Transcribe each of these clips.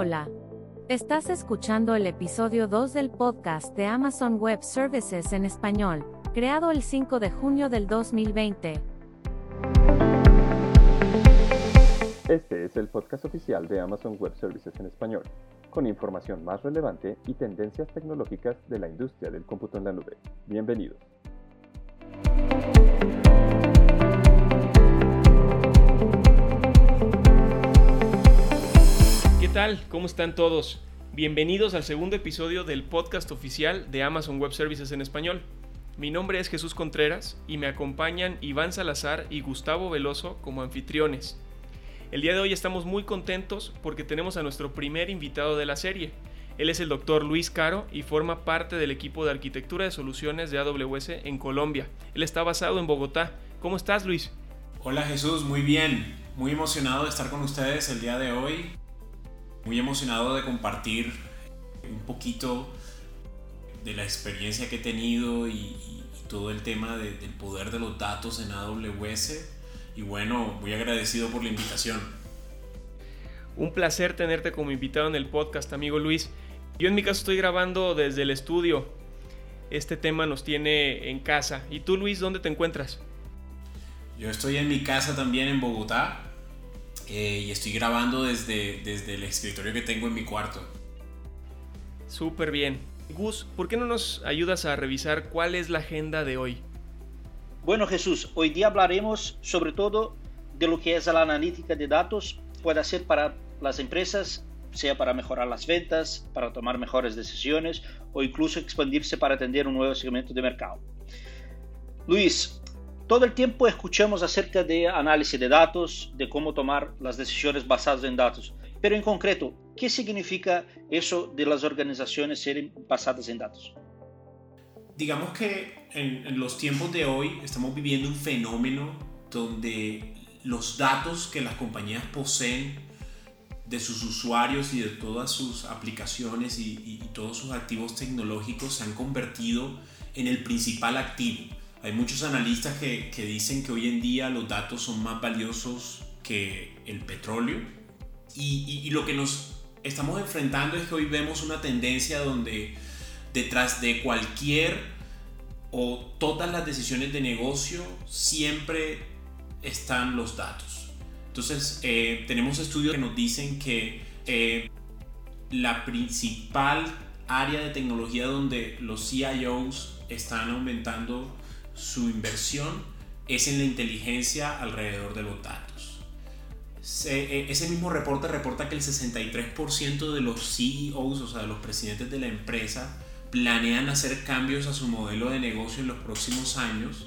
Hola. Estás escuchando el episodio 2 del podcast de Amazon Web Services en español, creado el 5 de junio del 2020. Este es el podcast oficial de Amazon Web Services en español, con información más relevante y tendencias tecnológicas de la industria del cómputo en la nube. Bienvenidos. ¿Qué tal? ¿Cómo están todos? Bienvenidos al segundo episodio del podcast oficial de Amazon Web Services en español. Mi nombre es Jesús Contreras y me acompañan Iván Salazar y Gustavo Veloso como anfitriones. El día de hoy estamos muy contentos porque tenemos a nuestro primer invitado de la serie. Él es el doctor Luis Caro y forma parte del equipo de arquitectura de soluciones de AWS en Colombia. Él está basado en Bogotá. ¿Cómo estás, Luis? Hola Jesús, muy bien. Muy emocionado de estar con ustedes el día de hoy muy emocionado de compartir un poquito de la experiencia que he tenido y, todo el tema del poder de los datos en AWS. Y bueno, muy agradecido por la invitación. Un placer tenerte como invitado en el podcast, amigo Luis. Yo en mi caso estoy grabando desde el estudio. Este tema nos tiene en casa. ¿Y tú, Luis, dónde te encuentras? Yo estoy en mi casa también en Bogotá, eh, y estoy grabando desde, desde el escritorio que tengo en mi cuarto. Súper bien. Gus, ¿por qué no nos ayudas a revisar cuál es la agenda de hoy? Bueno Jesús, hoy día hablaremos sobre todo de lo que es la analítica de datos puede hacer para las empresas, sea para mejorar las ventas, para tomar mejores decisiones o incluso expandirse para atender un nuevo segmento de mercado. Luis, todo el tiempo escuchamos acerca de análisis de datos, de cómo tomar las decisiones basadas en datos, pero en concreto, ¿qué significa eso de las organizaciones ser basadas en datos? Digamos que en, los tiempos de hoy estamos viviendo un fenómeno donde los datos que las compañías poseen de sus usuarios y de todas sus aplicaciones y, todos sus activos tecnológicos se han convertido en el principal activo hay muchos analistas que, dicen que hoy en día los datos son más valiosos que el petróleo y, lo que nos estamos enfrentando es que hoy vemos una tendencia donde detrás de cualquier o todas las decisiones de negocio siempre están los datos. Entonces eh, tenemos estudios que nos dicen que eh, la principal área de tecnología donde los CIOs están aumentando su inversión es en la inteligencia alrededor de los datos. Eh, ese mismo reporte reporta que el 63% de los CEOs, o sea, de los presidentes de la empresa, planean hacer cambios a su modelo de negocio en los próximos años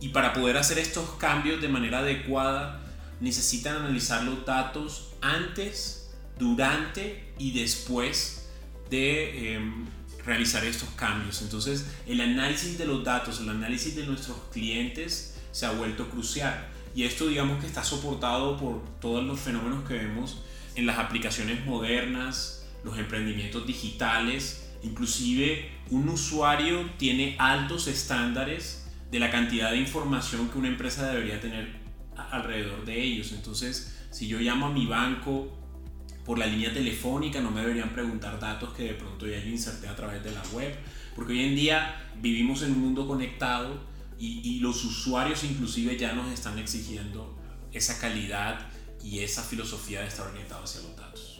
y para poder hacer estos cambios de manera adecuada necesitan analizar los datos antes, durante y después de em, realizar estos cambios. Entonces, el análisis de los datos, el análisis de nuestros clientes se ha vuelto crucial. Y esto digamos que está soportado por todos los fenómenos que vemos en las aplicaciones modernas, los emprendimientos digitales, inclusive un usuario tiene altos estándares de la cantidad de información que una empresa debería tener alrededor de ellos. Entonces, si yo llamo a mi banco por la línea telefónica, no me deberían preguntar datos que de pronto ya yo inserté a través de la web, porque hoy en día vivimos en un mundo conectado y, y los usuarios inclusive ya nos están exigiendo esa calidad y esa filosofía de estar orientado hacia los datos.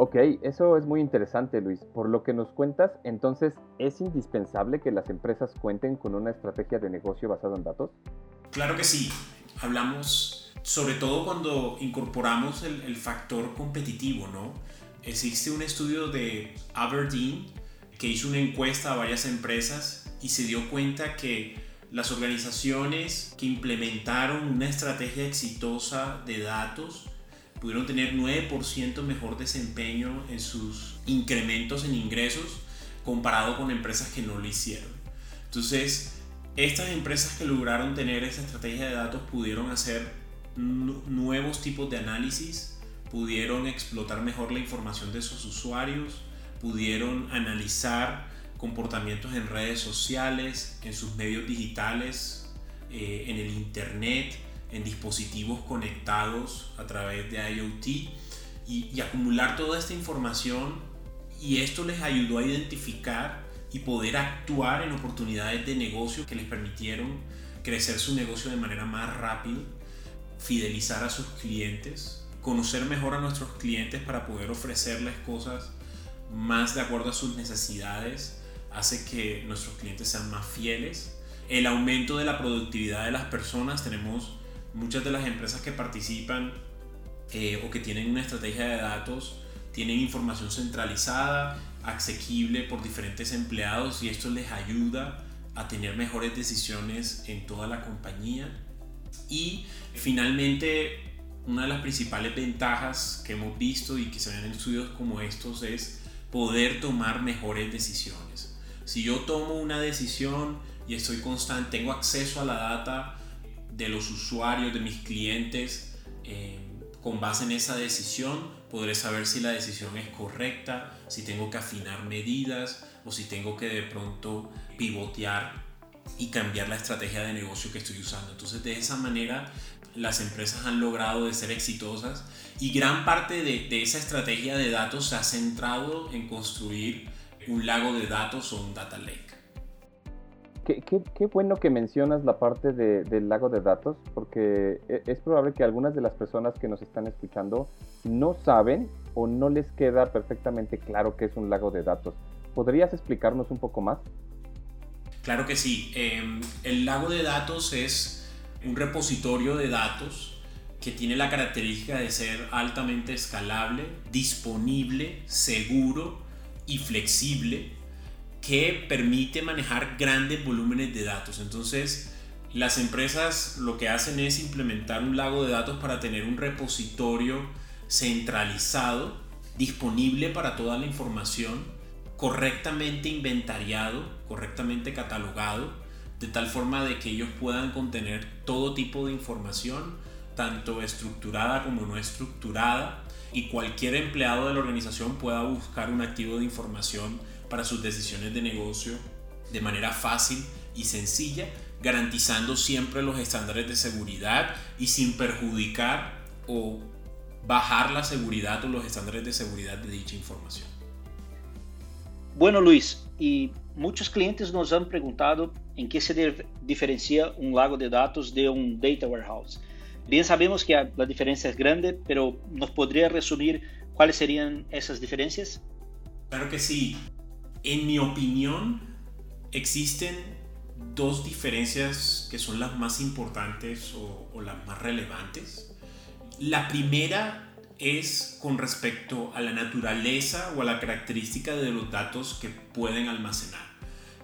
Ok, eso es muy interesante Luis. Por lo que nos cuentas, entonces, ¿es indispensable que las empresas cuenten con una estrategia de negocio basada en datos? Claro que sí. Hablamos sobre todo cuando incorporamos el, factor competitivo, ¿no? Existe un estudio de Aberdeen que hizo una encuesta a varias empresas y se dio cuenta que las organizaciones que implementaron una estrategia exitosa de datos pudieron tener 9% mejor desempeño en sus incrementos en ingresos comparado con empresas que no lo hicieron. Entonces, estas empresas que lograron tener esa estrategia de datos pudieron hacer nuevos tipos de análisis, pudieron explotar mejor la información de sus usuarios, pudieron analizar comportamientos en redes sociales, en sus medios digitales, eh, en el Internet, en dispositivos conectados a través de IoT y, acumular toda esta información y esto les ayudó a identificar y poder actuar en oportunidades de negocio que les permitieron crecer su negocio de manera más rápida, fidelizar a sus clientes, conocer mejor a nuestros clientes para poder ofrecerles cosas más de acuerdo a sus necesidades, hace que nuestros clientes sean más fieles. El aumento de la productividad de las personas, tenemos muchas de las empresas que participan eh, o que tienen una estrategia de datos, tienen información centralizada, asequible por diferentes empleados y esto les ayuda a tener mejores decisiones en toda la compañía. Y finalmente, una de las principales ventajas que hemos visto y que se ven en estudios como estos es poder tomar mejores decisiones. Si yo tomo una decisión y estoy constante, tengo acceso a la data de los usuarios, de mis clientes, eh, con base en esa decisión podré saber si la decisión es correcta, si tengo que afinar medidas o si tengo que de pronto pivotear y cambiar la estrategia de negocio que estoy usando. Entonces de esa manera las empresas han logrado de ser exitosas y gran parte de, esa estrategia de datos se ha centrado en construir un lago de datos o un data lake. Qué, bueno que mencionas la parte del lago de datos, porque e, es probable que algunas de las personas que nos están escuchando no saben o no les queda perfectamente claro qué es un lago de datos. ¿Podrías explicarnos un poco más? Claro que sí. Em, el lago de datos es un repositorio de datos que tiene la característica de ser altamente escalable, disponible, seguro y flexible que permite manejar grandes volúmenes de datos. Entonces, las empresas lo que hacen es implementar un lago de datos para tener un repositorio centralizado, disponible para toda la información, correctamente inventariado, correctamente catalogado, de tal forma de que ellos puedan contener todo tipo de información, tanto estructurada como no estructurada, y cualquier empleado de la organización pueda buscar un activo de información para sus decisiones de negocio de manera fácil y sencilla, garantizando siempre los estándares de seguridad y sin perjudicar o bajar la seguridad o los estándares de seguridad de dicha información. Bueno, Luis, y muchos clientes nos han preguntado en qué se diferencia un lago de datos de un data warehouse. Bien sabemos que la diferencia es grande, pero ¿nos podría resumir cuáles serían esas diferencias? Claro que sí. En mi opinión, existen dos diferencias que son las más importantes o, las más relevantes. La primera es con respecto a la naturaleza o a la característica de los datos que pueden almacenar.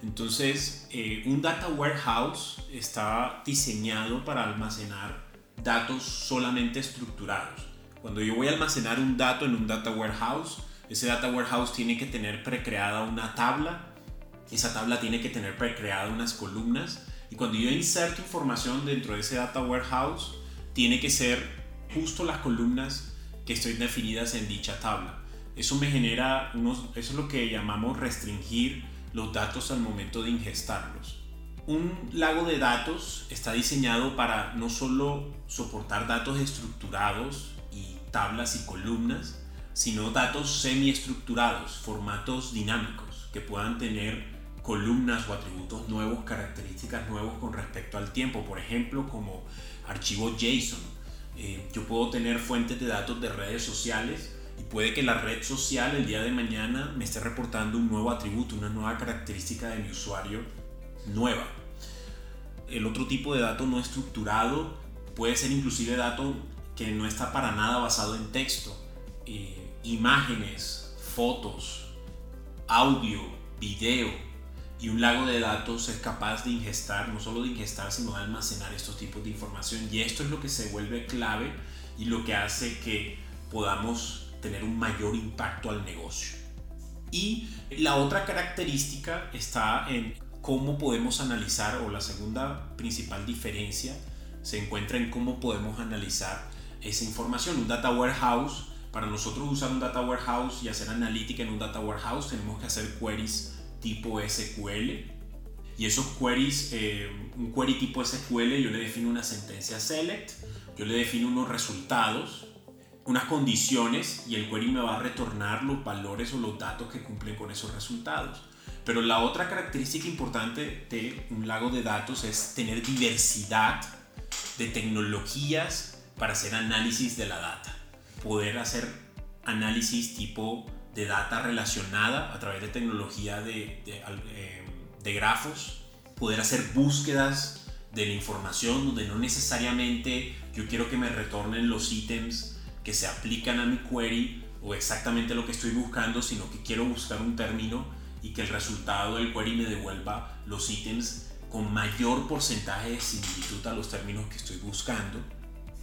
Entonces, eh, un data warehouse está diseñado para almacenar datos solamente estructurados. Cuando yo voy a almacenar un dato en un data warehouse, ese data warehouse tiene que tener precreada una tabla, esa tabla tiene que tener precreada unas columnas y cuando yo inserto información dentro de ese data warehouse, tiene que ser justo las columnas que estoy definidas en dicha tabla. Eso me genera eso es lo que llamamos restringir los datos al momento de ingestarlos. Un lago de datos está diseñado para no solo soportar datos estructurados y tablas y columnas, sino datos semiestructurados, formatos dinámicos que puedan tener columnas o atributos nuevos, características nuevos con respecto al tiempo, por ejemplo, como archivos JSON. Eh, yo puedo tener fuentes de datos de redes sociales y puede que la red social el día de mañana me esté reportando un nuevo atributo, una nueva característica de mi usuario nueva. El otro tipo de dato no estructurado puede ser inclusive dato que no está para nada basado en texto. Eh, imágenes, fotos, audio, video y un lago de datos es capaz de ingestar, no solo de ingestar, sino de almacenar estos tipos de información. Y esto es lo que se vuelve clave y lo que hace que podamos tener un mayor impacto al negocio. Y la otra característica está en cómo podemos analizar, o la segunda principal diferencia se encuentra en cómo podemos analizar esa información. Un data warehouse para nosotros usar un data warehouse y hacer analítica en un data warehouse tenemos que hacer queries tipo SQL. Y esos queries, eh, un query tipo SQL, yo le defino una sentencia select, yo le defino unos resultados unas condiciones y el query me va a retornar los valores o los datos que cumplen con esos resultados. Pero la otra característica importante de un lago de datos es tener diversidad de tecnologías para hacer análisis de la data. Poder hacer análisis tipo de data relacionada a través de tecnología de, eh, de grafos. Poder hacer búsquedas de la información donde no necesariamente yo quiero que me retornen los ítems que se aplican a mi query o exactamente lo que estoy buscando, sino que quiero buscar un término y que el resultado del query me devuelva los ítems con mayor porcentaje de similitud a los términos que estoy buscando.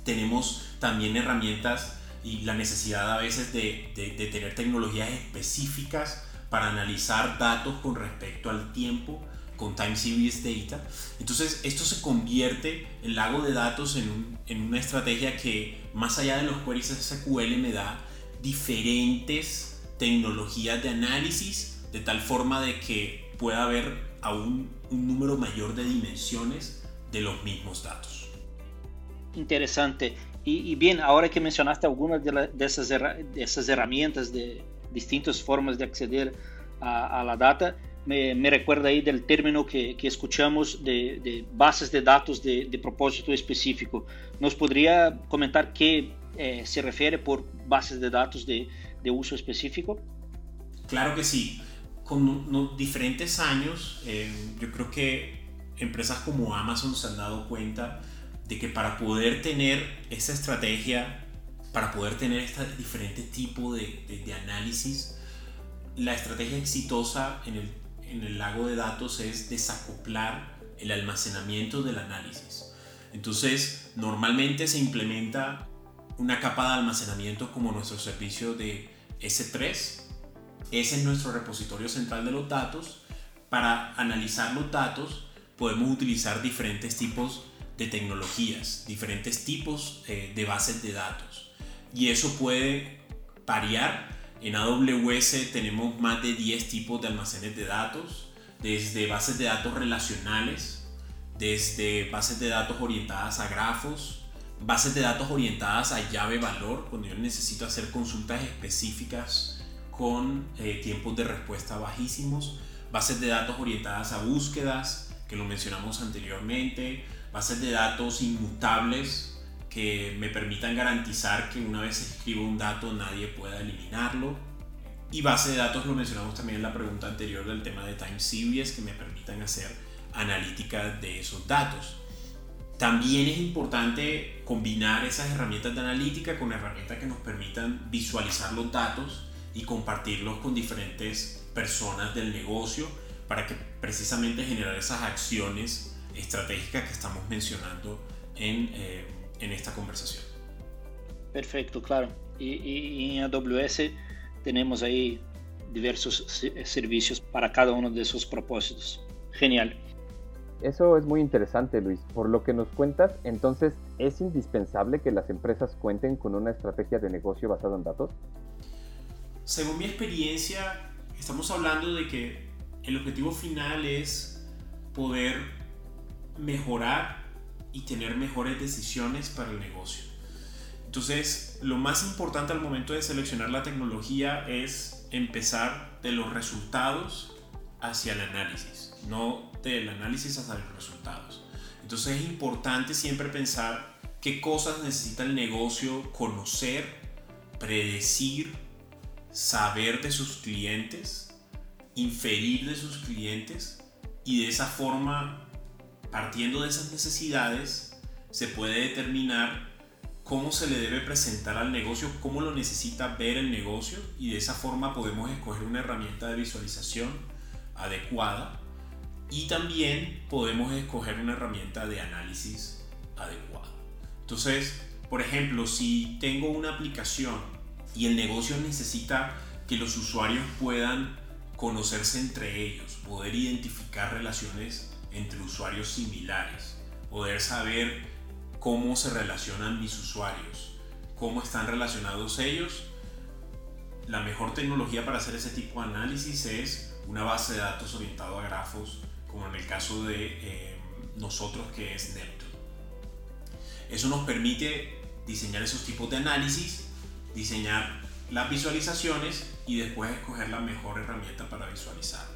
Tenemos también herramientas y la necesidad a veces de, de tener tecnologías específicas para analizar datos con respecto al tiempo con Time Series Data. Entonces esto se convierte el lago de datos en, en una estrategia que más allá de los queries SQL me da diferentes tecnologías de análisis de tal forma de que pueda haber aún un número mayor de dimensiones de los mismos datos. Interesante. Y, y bien, ahora que mencionaste algunas de, la, de, esas, de, esas, herramientas de distintas formas de acceder a, a la data, me, me, recuerda ahí del término que, que escuchamos de, de, bases de datos de, de, propósito específico. ¿Nos podría comentar qué eh, se refiere por bases de datos de, uso específico? Claro que sí. Con no, diferentes años, eh, yo creo que empresas como Amazon se han dado cuenta de que para poder tener esa estrategia, para poder tener este diferente tipo de, de análisis, la estrategia exitosa en el en el lago de datos es desacoplar el almacenamiento del análisis. Entonces, normalmente se implementa una capa de almacenamiento como nuestro servicio de S3. Ese es nuestro repositorio central de los datos. Para analizar los datos podemos utilizar diferentes tipos de tecnologías, diferentes tipos eh, de bases de datos. Y eso puede variar en AWS tenemos más de 10 tipos de almacenes de datos, desde bases de datos relacionales, desde bases de datos orientadas a grafos, bases de datos orientadas a llave valor, cuando yo necesito hacer consultas específicas con eh, tiempos de respuesta bajísimos, bases de datos orientadas a búsquedas, que lo mencionamos anteriormente, bases de datos inmutables, que me permitan garantizar que una vez escribo un dato nadie pueda eliminarlo. Y base de datos lo mencionamos también en la pregunta anterior del tema de time series que me permitan hacer analítica de esos datos. También es importante combinar esas herramientas de analítica con herramientas que nos permitan visualizar los datos y compartirlos con diferentes personas del negocio para que precisamente generar esas acciones estratégicas que estamos mencionando en eh, en esta conversación. Perfecto, claro. Y, y, en AWS tenemos ahí diversos servicios para cada uno de esos propósitos. Genial. Eso es muy interesante, Luis. Por lo que nos cuentas, entonces, ¿es indispensable que las empresas cuenten con una estrategia de negocio basada en datos? Según mi experiencia, estamos hablando de que el objetivo final es poder mejorar y tener mejores decisiones para el negocio. Entonces, lo más importante al momento de seleccionar la tecnología es empezar de los resultados hacia el análisis, no del análisis hacia los resultados. Entonces es importante siempre pensar qué cosas necesita el negocio conocer, predecir, saber de sus clientes, inferir de sus clientes y de esa forma partiendo de esas necesidades, se puede determinar cómo se le debe presentar al negocio, cómo lo necesita ver el negocio y de esa forma podemos escoger una herramienta de visualización adecuada y también podemos escoger una herramienta de análisis adecuada. Entonces, por ejemplo, si tengo una aplicación y el negocio necesita que los usuarios puedan conocerse entre ellos, poder identificar relaciones entre usuarios similares, poder saber cómo se relacionan mis usuarios, cómo están relacionados ellos. La mejor tecnología para hacer ese tipo de análisis es una base de datos orientado a grafos, como en el caso de eh, nosotros que es Neptune. Eso nos permite diseñar esos tipos de análisis diseñar las visualizaciones y después escoger la mejor herramienta para visualizarlos.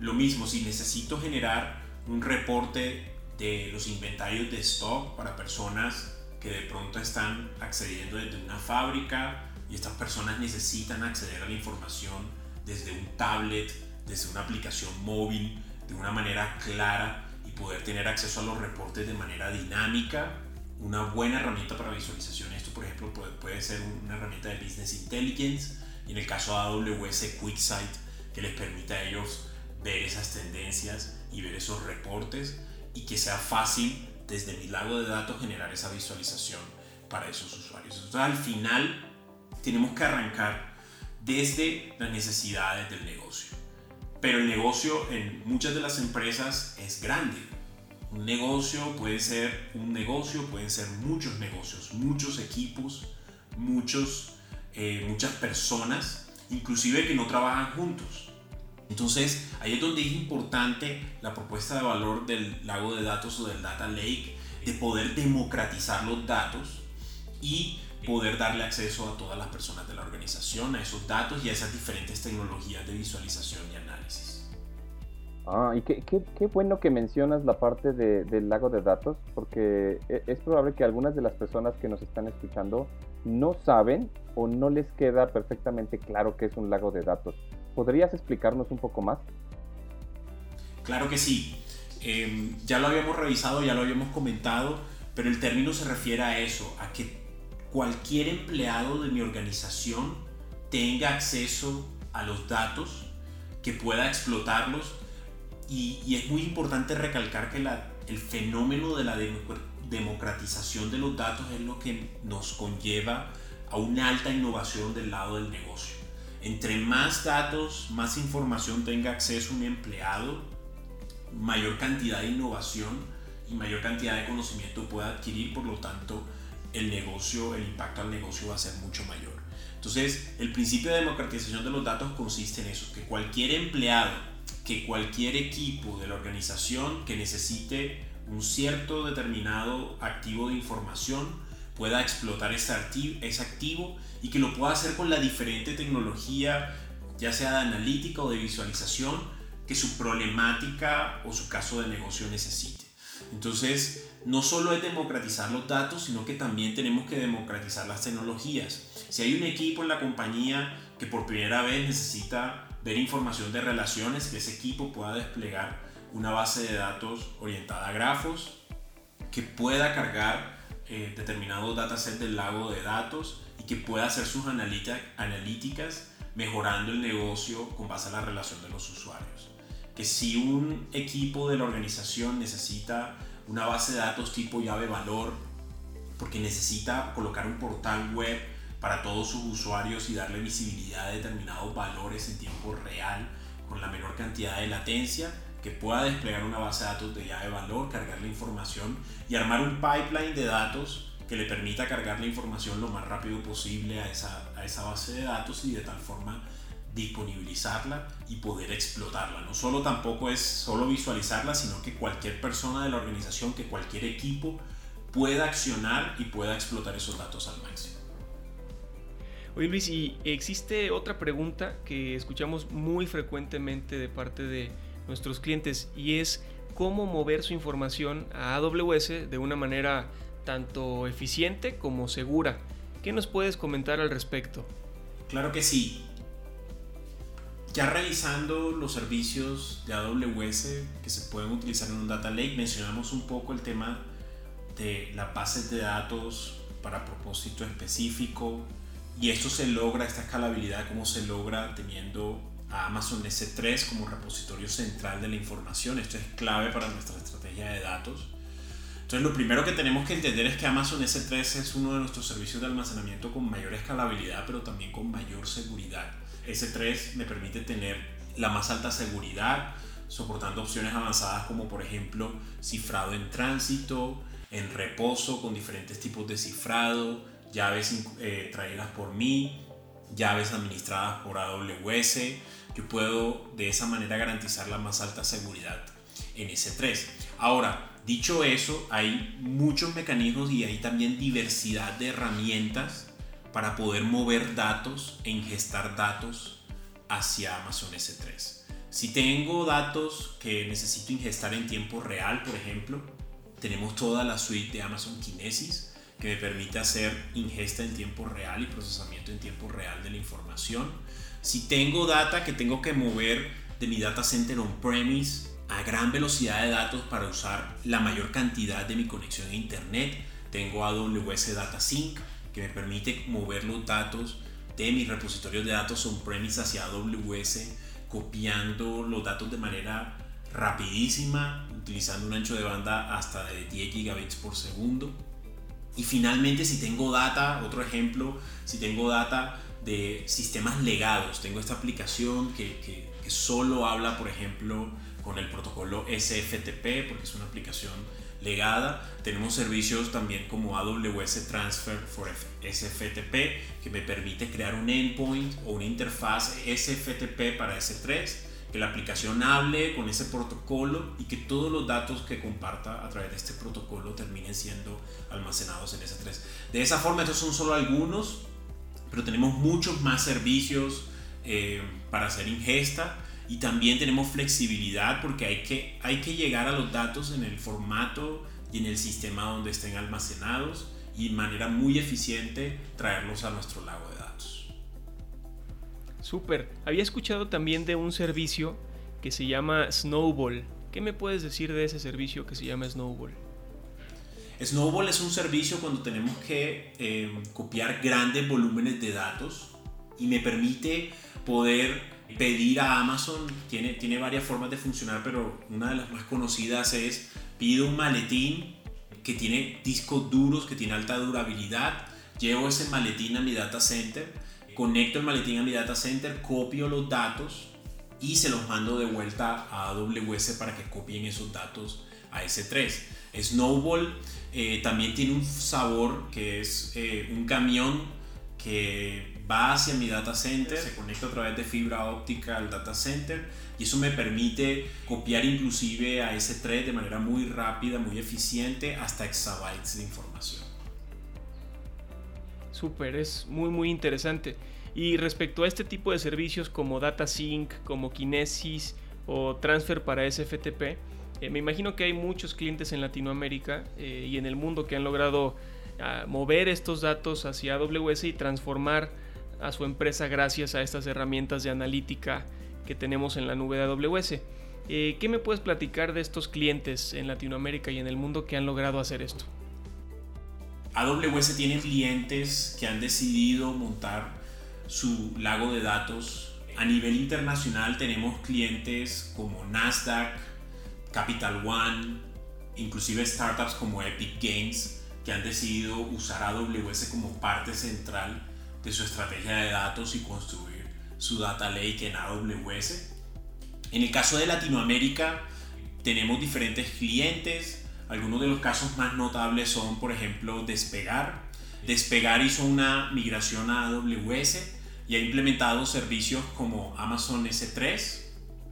Lo mismo, si necesito generar un reporte de los inventarios de stock para personas que de pronto están accediendo desde una fábrica y estas personas necesitan acceder a la información desde un tablet, desde una aplicación móvil, de una manera clara y poder tener acceso a los reportes de manera dinámica. Una buena herramienta para visualización, esto por ejemplo puede, ser una herramienta de Business Intelligence y en el caso de AWS QuickSight que les permita a ellos ver esas tendencias y ver esos reportes y que sea fácil desde mi lago de datos generar esa visualización para esos usuarios. Entonces al final tenemos que arrancar desde las necesidades del negocio. Pero el negocio en muchas de las empresas es grande. Un negocio puede ser un negocio, pueden ser muchos negocios, muchos equipos, muchos, eh, muchas personas, inclusive que no trabajan juntos. Entonces, ahí es donde es importante la propuesta de valor del lago de datos o del data lake, de poder democratizar los datos y poder darle acceso a todas las personas de la organización, a esos datos y a esas diferentes tecnologías de visualización y análisis. Ah, y qué, qué, qué bueno que mencionas la parte de, del lago de datos, porque e, es probable que algunas de las personas que nos están escuchando no saben o no les queda perfectamente claro qué es un lago de datos. ¿Podrías explicarnos un poco más? Claro que sí. Em, ya lo habíamos revisado, ya lo habíamos comentado, pero el término se refiere a eso, a que cualquier empleado de mi organización tenga acceso a los datos, que pueda explotarlos. Y, es muy importante recalcar que el fenómeno de la democratización de los datos es lo que nos conlleva a una alta innovación del lado del negocio. Entre más datos, más información tenga acceso un empleado, mayor cantidad de innovación y mayor cantidad de conocimiento pueda adquirir, por lo tanto, el negocio, el impacto al negocio va a ser mucho mayor. Entonces, el principio de democratización de los datos consiste en eso, que cualquier empleado, que cualquier equipo de la organización que necesite un cierto determinado activo de información pueda explotar ese activo, y que lo pueda hacer con la diferente tecnología, ya sea de analítica o de visualización, que su problemática o su caso de negocio necesite. Entonces, no solo es democratizar los datos, sino que también tenemos que democratizar las tecnologías. Si hay un equipo en la compañía que por primera vez necesita ver información de relaciones, que ese equipo pueda desplegar una base de datos orientada a grafos, que pueda cargar eh, determinados datasets del lago de datos que pueda hacer sus analíticas mejorando el negocio con base a la relación de los usuarios. Que si un equipo de la organización necesita una base de datos tipo llave valor, porque necesita colocar un portal web para todos sus usuarios y darle visibilidad a determinados valores en tiempo real con la menor cantidad de latencia, que pueda desplegar una base de datos de llave valor, cargar la información y armar un pipeline de datos que le permita cargar la información lo más rápido posible a esa, a esa base de datos y de tal forma disponibilizarla y poder explotarla. No solo tampoco es solo visualizarla, sino que cualquier persona de la organización, que cualquier equipo pueda accionar y pueda explotar esos datos al máximo. Oye Luis, y existe otra pregunta que escuchamos muy frecuentemente de parte de nuestros clientes y es cómo mover su información a AWS de una manera tanto eficiente como segura. ¿Qué nos puedes comentar al respecto? Claro que sí. Ya revisando los servicios de AWS que se pueden utilizar en un Data Lake, mencionamos un poco el tema de las bases de datos para propósito específico y esto se logra, esta escalabilidad, cómo se logra teniendo a Amazon S3 como repositorio central de la información. Esto es clave para nuestra estrategia de datos. Entonces lo primero que tenemos que entender es que Amazon S3 es uno de nuestros servicios de almacenamiento con mayor escalabilidad, pero también con mayor seguridad. S3 me permite tener la más alta seguridad, soportando opciones avanzadas como por ejemplo cifrado en tránsito, en reposo con diferentes tipos de cifrado, llaves eh, traídas por mí, llaves administradas por AWS. Yo puedo de esa manera garantizar la más alta seguridad en S3. Ahora, dicho eso, hay muchos mecanismos y hay también diversidad de herramientas para poder mover datos e ingestar datos hacia Amazon S3. Si tengo datos que necesito ingestar en tiempo real, por ejemplo, tenemos toda la suite de Amazon Kinesis que me permite hacer ingesta en tiempo real y procesamiento en tiempo real de la información. Si tengo data que tengo que mover de mi data center on-premise a gran velocidad de datos para usar la mayor cantidad de mi conexión a internet, tengo AWS Data Sync que me permite mover los datos de mis repositorios de datos on-premise hacia AWS, copiando los datos de manera rapidísima, utilizando un ancho de banda hasta de 10 gigabits por segundo. Y finalmente, si tengo data, otro ejemplo, si tengo data de sistemas legados, tengo esta aplicación que, que, que solo habla, por ejemplo, con el protocolo SFTP, porque es una aplicación legada. Tenemos servicios también como AWS Transfer for SFTP, que me permite crear un endpoint o una interfaz SFTP para S3, que la aplicación hable con ese protocolo y que todos los datos que comparta a través de este protocolo terminen siendo almacenados en S3. De esa forma, estos son solo algunos, pero tenemos muchos más servicios eh, para hacer ingesta y también tenemos flexibilidad porque hay que, hay que llegar a los datos en el formato y en el sistema donde estén almacenados y de manera muy eficiente traerlos a nuestro lago de datos. Súper. Había escuchado también de un servicio que se llama Snowball. ¿Qué me puedes decir de ese servicio que se llama Snowball? Snowball es un servicio cuando tenemos que eh, copiar grandes volúmenes de datos y me permite poder pedir a Amazon tiene, tiene varias formas de funcionar, pero una de las más conocidas es pido un maletín que tiene discos duros, que tiene alta durabilidad, llevo ese maletín a mi data center, conecto el maletín a mi data center, copio los datos y se los mando de vuelta a AWS para que copien esos datos a S3. Snowball eh, también tiene un sabor que es eh, un camión que va hacia mi data center, se conecta a través de fibra óptica al data center y eso me permite copiar inclusive a S3 de manera muy rápida, muy eficiente, hasta exabytes de información. Súper, es muy muy interesante. Y respecto a este tipo de servicios como Data Sync, como Kinesis o Transfer para SFTP, eh, me imagino que hay muchos clientes en Latinoamérica eh, y en el mundo que han logrado ah, mover estos datos hacia AWS y transformar a su empresa gracias a estas herramientas de analítica que tenemos en la nube de AWS. Eh, ¿Qué me puedes platicar de estos clientes en Latinoamérica y en el mundo que han logrado hacer esto? AWS tiene clientes que han decidido montar su lago de datos. A nivel internacional tenemos clientes como Nasdaq, Capital One, inclusive startups como Epic Games que han decidido usar AWS como parte central de su estrategia de datos y construir su data lake en AWS. En el caso de Latinoamérica tenemos diferentes clientes. Algunos de los casos más notables son, por ejemplo, Despegar. Despegar hizo una migración a AWS y ha implementado servicios como Amazon S3,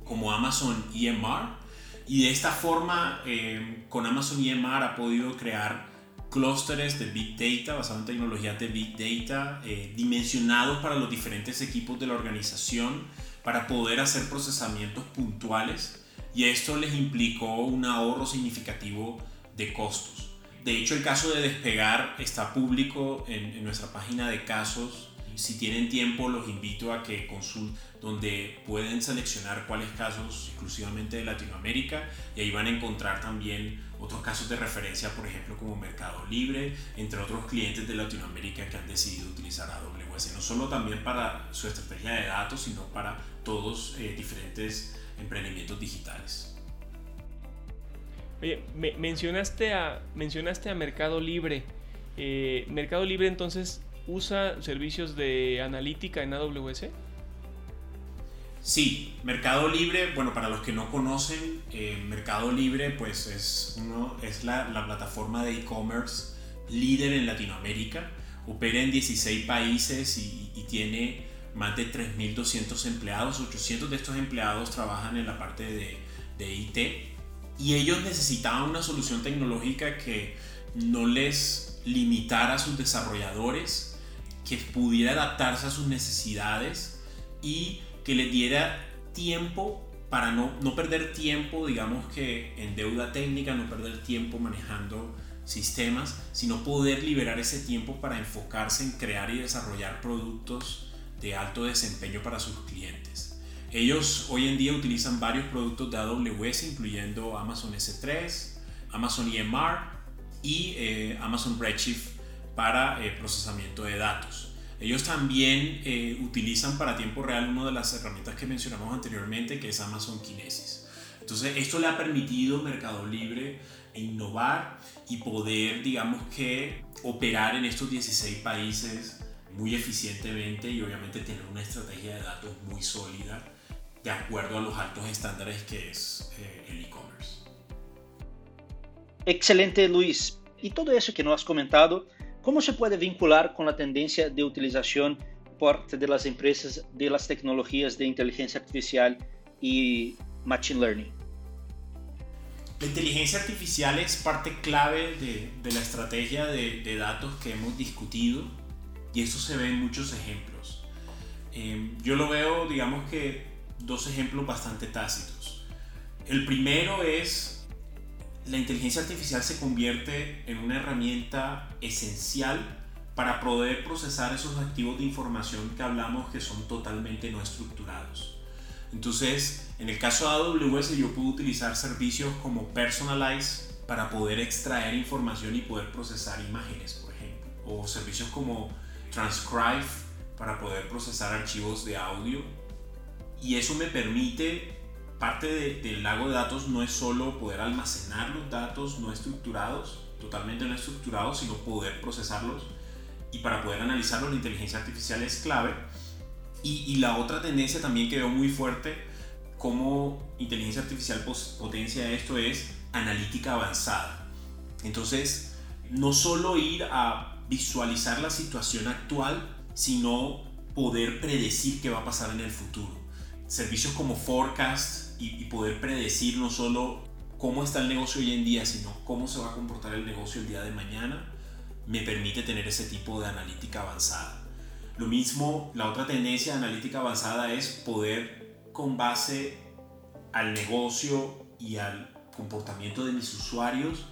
como Amazon EMR. Y de esta forma, eh, con Amazon EMR ha podido crear clústeres de Big Data basados en tecnologías de Big Data eh, dimensionados para los diferentes equipos de la organización para poder hacer procesamientos puntuales y esto les implicó un ahorro significativo de costos. De hecho, el caso de despegar está público en, en nuestra página de casos. Si tienen tiempo, los invito a que consulten, donde pueden seleccionar cuáles casos exclusivamente de Latinoamérica y ahí van a encontrar también otros casos de referencia, por ejemplo, como Mercado Libre, entre otros clientes de Latinoamérica que han decidido utilizar AWS, no solo también para su estrategia de datos, sino para todos eh, diferentes emprendimientos digitales. Oye, me, mencionaste, a, mencionaste a Mercado Libre. Eh, ¿Mercado Libre entonces usa servicios de analítica en AWS? Sí, Mercado Libre, bueno, para los que no conocen, eh, Mercado Libre pues es, uno, es la, la plataforma de e-commerce líder en Latinoamérica, opera en 16 países y, y tiene más de 3.200 empleados, 800 de estos empleados trabajan en la parte de, de IT y ellos necesitaban una solución tecnológica que no les limitara a sus desarrolladores que pudiera adaptarse a sus necesidades y que le diera tiempo para no, no perder tiempo, digamos que en deuda técnica, no perder tiempo manejando sistemas, sino poder liberar ese tiempo para enfocarse en crear y desarrollar productos de alto desempeño para sus clientes. Ellos hoy en día utilizan varios productos de AWS, incluyendo Amazon S3, Amazon EMR y eh, Amazon Redshift para eh, procesamiento de datos. Ellos también eh, utilizan para tiempo real una de las herramientas que mencionamos anteriormente, que es Amazon Kinesis. Entonces, esto le ha permitido Mercado Libre innovar y poder, digamos que, operar en estos 16 países muy eficientemente y obviamente tener una estrategia de datos muy sólida de acuerdo a los altos estándares que es eh, el e-commerce. Excelente, Luis. Y todo eso que nos has comentado ¿Cómo se puede vincular con la tendencia de utilización por parte de las empresas de las tecnologías de inteligencia artificial y machine learning? La inteligencia artificial es parte clave de, la estrategia de, datos que hemos discutido y eso se ve en muchos ejemplos. Eh, yo lo veo, digamos que, dos ejemplos bastante tácitos. El primero es la inteligencia artificial se convierte en una herramienta esencial para poder procesar esos activos de información que hablamos que son totalmente no estructurados. Entonces, en el caso de AWS yo puedo utilizar servicios como Personalize para poder extraer información y poder procesar imágenes, por ejemplo, o servicios como Transcribe para poder procesar archivos de audio. Y eso me permite parte del lago de datos no es solo poder almacenar los datos no estructurados, totalmente no estructurados, sino poder procesarlos. Y para poder analizarlos, la inteligencia artificial es clave. Y, la otra tendencia también que veo muy fuerte, como inteligencia artificial potencia esto, es analítica avanzada. Entonces, no solo ir a visualizar la situación actual, sino poder predecir qué va a pasar en el futuro. Servicios como Forecast, y, poder predecir no solo cómo está el negocio hoy en día, sino cómo se va a comportar el negocio el día de mañana, me permite tener ese tipo de analítica avanzada. Lo mismo, la otra tendencia de analítica avanzada es poder, con base al negocio y al comportamiento de mis usuarios,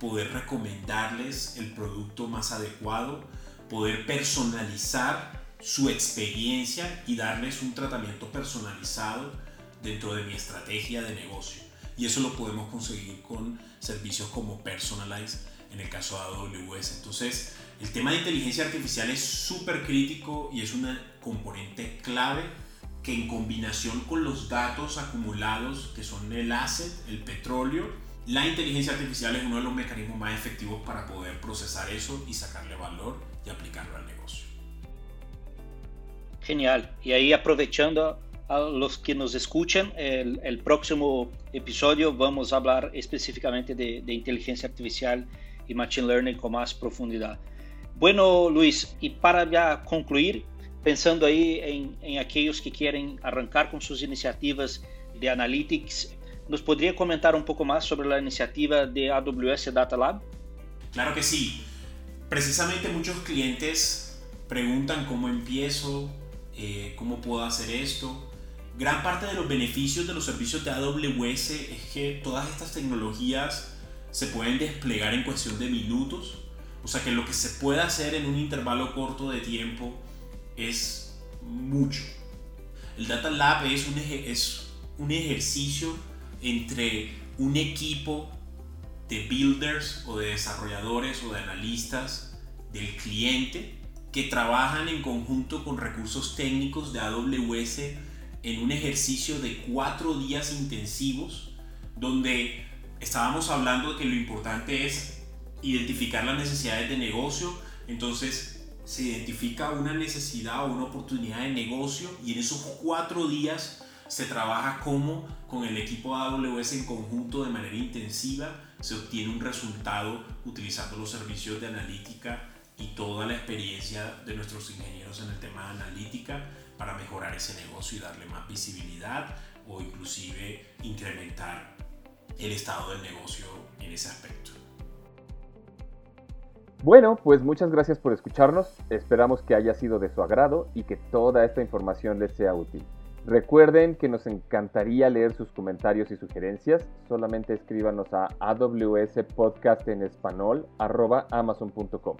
poder recomendarles el producto más adecuado, poder personalizar su experiencia y darles un tratamiento personalizado dentro de mi estrategia de negocio. Y eso lo podemos conseguir con servicios como Personalize en el caso de AWS. Entonces, el tema de inteligencia artificial es súper crítico y es una componente clave que en combinación con los datos acumulados que son el asset, el petróleo, la inteligencia artificial es uno de los mecanismos más efectivos para poder procesar eso y sacarle valor y aplicarlo al negocio. Genial. Y ahí aprovechando a los que nos escuchan, el, el próximo episodio vamos a hablar específicamente de, de, inteligencia artificial y machine learning con más profundidad. Bueno, Luis, y para ya concluir, pensando ahí en, en aquellos que quieren arrancar con sus iniciativas de analytics, ¿nos podría comentar un poco más sobre la iniciativa de AWS Data Lab? Claro que sí. Precisamente muchos clientes preguntan cómo empiezo, eh, cómo puedo hacer esto gran parte de los beneficios de los servicios de AWS es que todas estas tecnologías se pueden desplegar en cuestión de minutos. O sea que lo que se puede hacer en un intervalo corto de tiempo es mucho. El Data Lab es un, es un ejercicio entre un equipo de builders o de desarrolladores o de analistas del cliente que trabajan en conjunto con recursos técnicos de AWS en un ejercicio de cuatro días intensivos donde estábamos hablando de que lo importante es identificar las necesidades de negocio, entonces se identifica una necesidad o una oportunidad de negocio y en esos cuatro días se trabaja como con el equipo AWS en conjunto de manera intensiva se obtiene un resultado utilizando los servicios de analítica y toda la experiencia de nuestros ingenieros en el tema de analítica para mejorar ese negocio y darle más visibilidad o inclusive incrementar el estado del negocio en ese aspecto. Bueno, pues muchas gracias por escucharnos. Esperamos que haya sido de su agrado y que toda esta información les sea útil. Recuerden que nos encantaría leer sus comentarios y sugerencias. Solamente escríbanos a awspodcast en español amazon.com.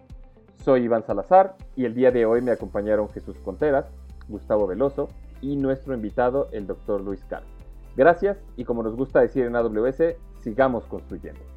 Soy Iván Salazar y el día de hoy me acompañaron Jesús Conteras, Gustavo Veloso y nuestro invitado, el doctor Luis Carr. Gracias y como nos gusta decir en AWS, sigamos construyendo.